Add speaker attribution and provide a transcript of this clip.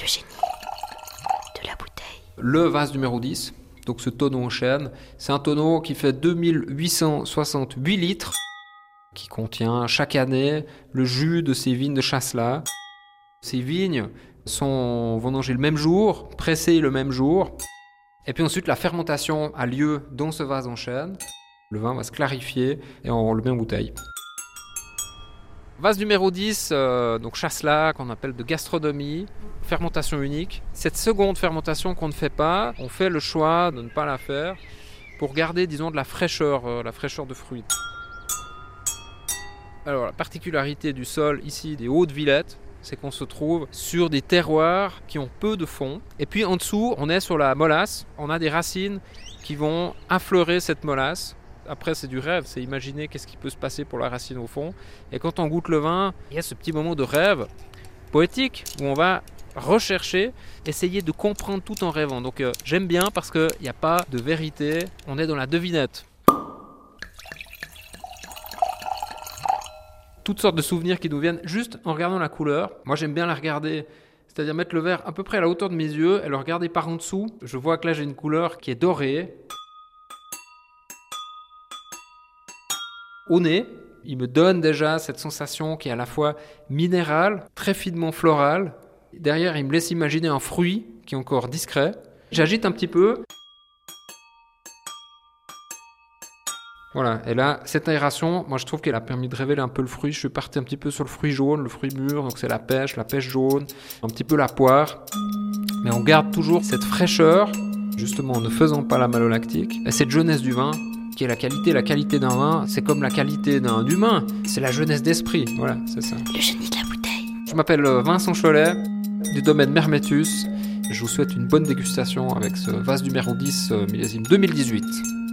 Speaker 1: Le génie de la bouteille.
Speaker 2: Le vase numéro 10, donc ce tonneau en chêne, c'est un tonneau qui fait 2868 litres, qui contient chaque année le jus de ces vignes de Chasselas. Ces vignes sont vendangées le même jour, pressées le même jour, et puis ensuite la fermentation a lieu dans ce vase en chêne. Le vin va se clarifier et on le met en bouteille. Vase numéro 10, euh, donc Chasselas, qu'on appelle de gastronomie, fermentation unique. Cette seconde fermentation qu'on ne fait pas, on fait le choix de ne pas la faire pour garder, disons, de la fraîcheur, euh, la fraîcheur de fruits. Alors, la particularité du sol ici, des Hautes-Villettes, c'est qu'on se trouve sur des terroirs qui ont peu de fond. Et puis en dessous, on est sur la molasse. On a des racines qui vont affleurer cette molasse. Après, c'est du rêve, c'est imaginer qu'est-ce qui peut se passer pour la racine au fond. Et quand on goûte le vin, il y a ce petit moment de rêve poétique où on va rechercher, essayer de comprendre tout en rêvant. Donc euh, j'aime bien parce qu'il n'y a pas de vérité, on est dans la devinette. Toutes sortes de souvenirs qui nous viennent juste en regardant la couleur. Moi j'aime bien la regarder, c'est-à-dire mettre le verre à peu près à la hauteur de mes yeux et le regarder par en dessous. Je vois que là j'ai une couleur qui est dorée. Au nez, il me donne déjà cette sensation qui est à la fois minérale, très finement florale. Derrière, il me laisse imaginer un fruit qui est encore discret. J'agite un petit peu. Voilà, et là, cette aération, moi je trouve qu'elle a permis de révéler un peu le fruit. Je suis parti un petit peu sur le fruit jaune, le fruit mûr, donc c'est la pêche, la pêche jaune, un petit peu la poire. Mais on garde toujours cette fraîcheur, justement en ne faisant pas la malolactique, et cette jeunesse du vin qui est la qualité. La qualité d'un vin, c'est comme la qualité d'un humain. C'est la jeunesse d'esprit. Voilà, c'est ça.
Speaker 1: Le génie de la bouteille.
Speaker 2: Je m'appelle euh, Vincent Cholet, du domaine Mermetus. Je vous souhaite une bonne dégustation avec ce vase numéro 10 euh, millésime 2018.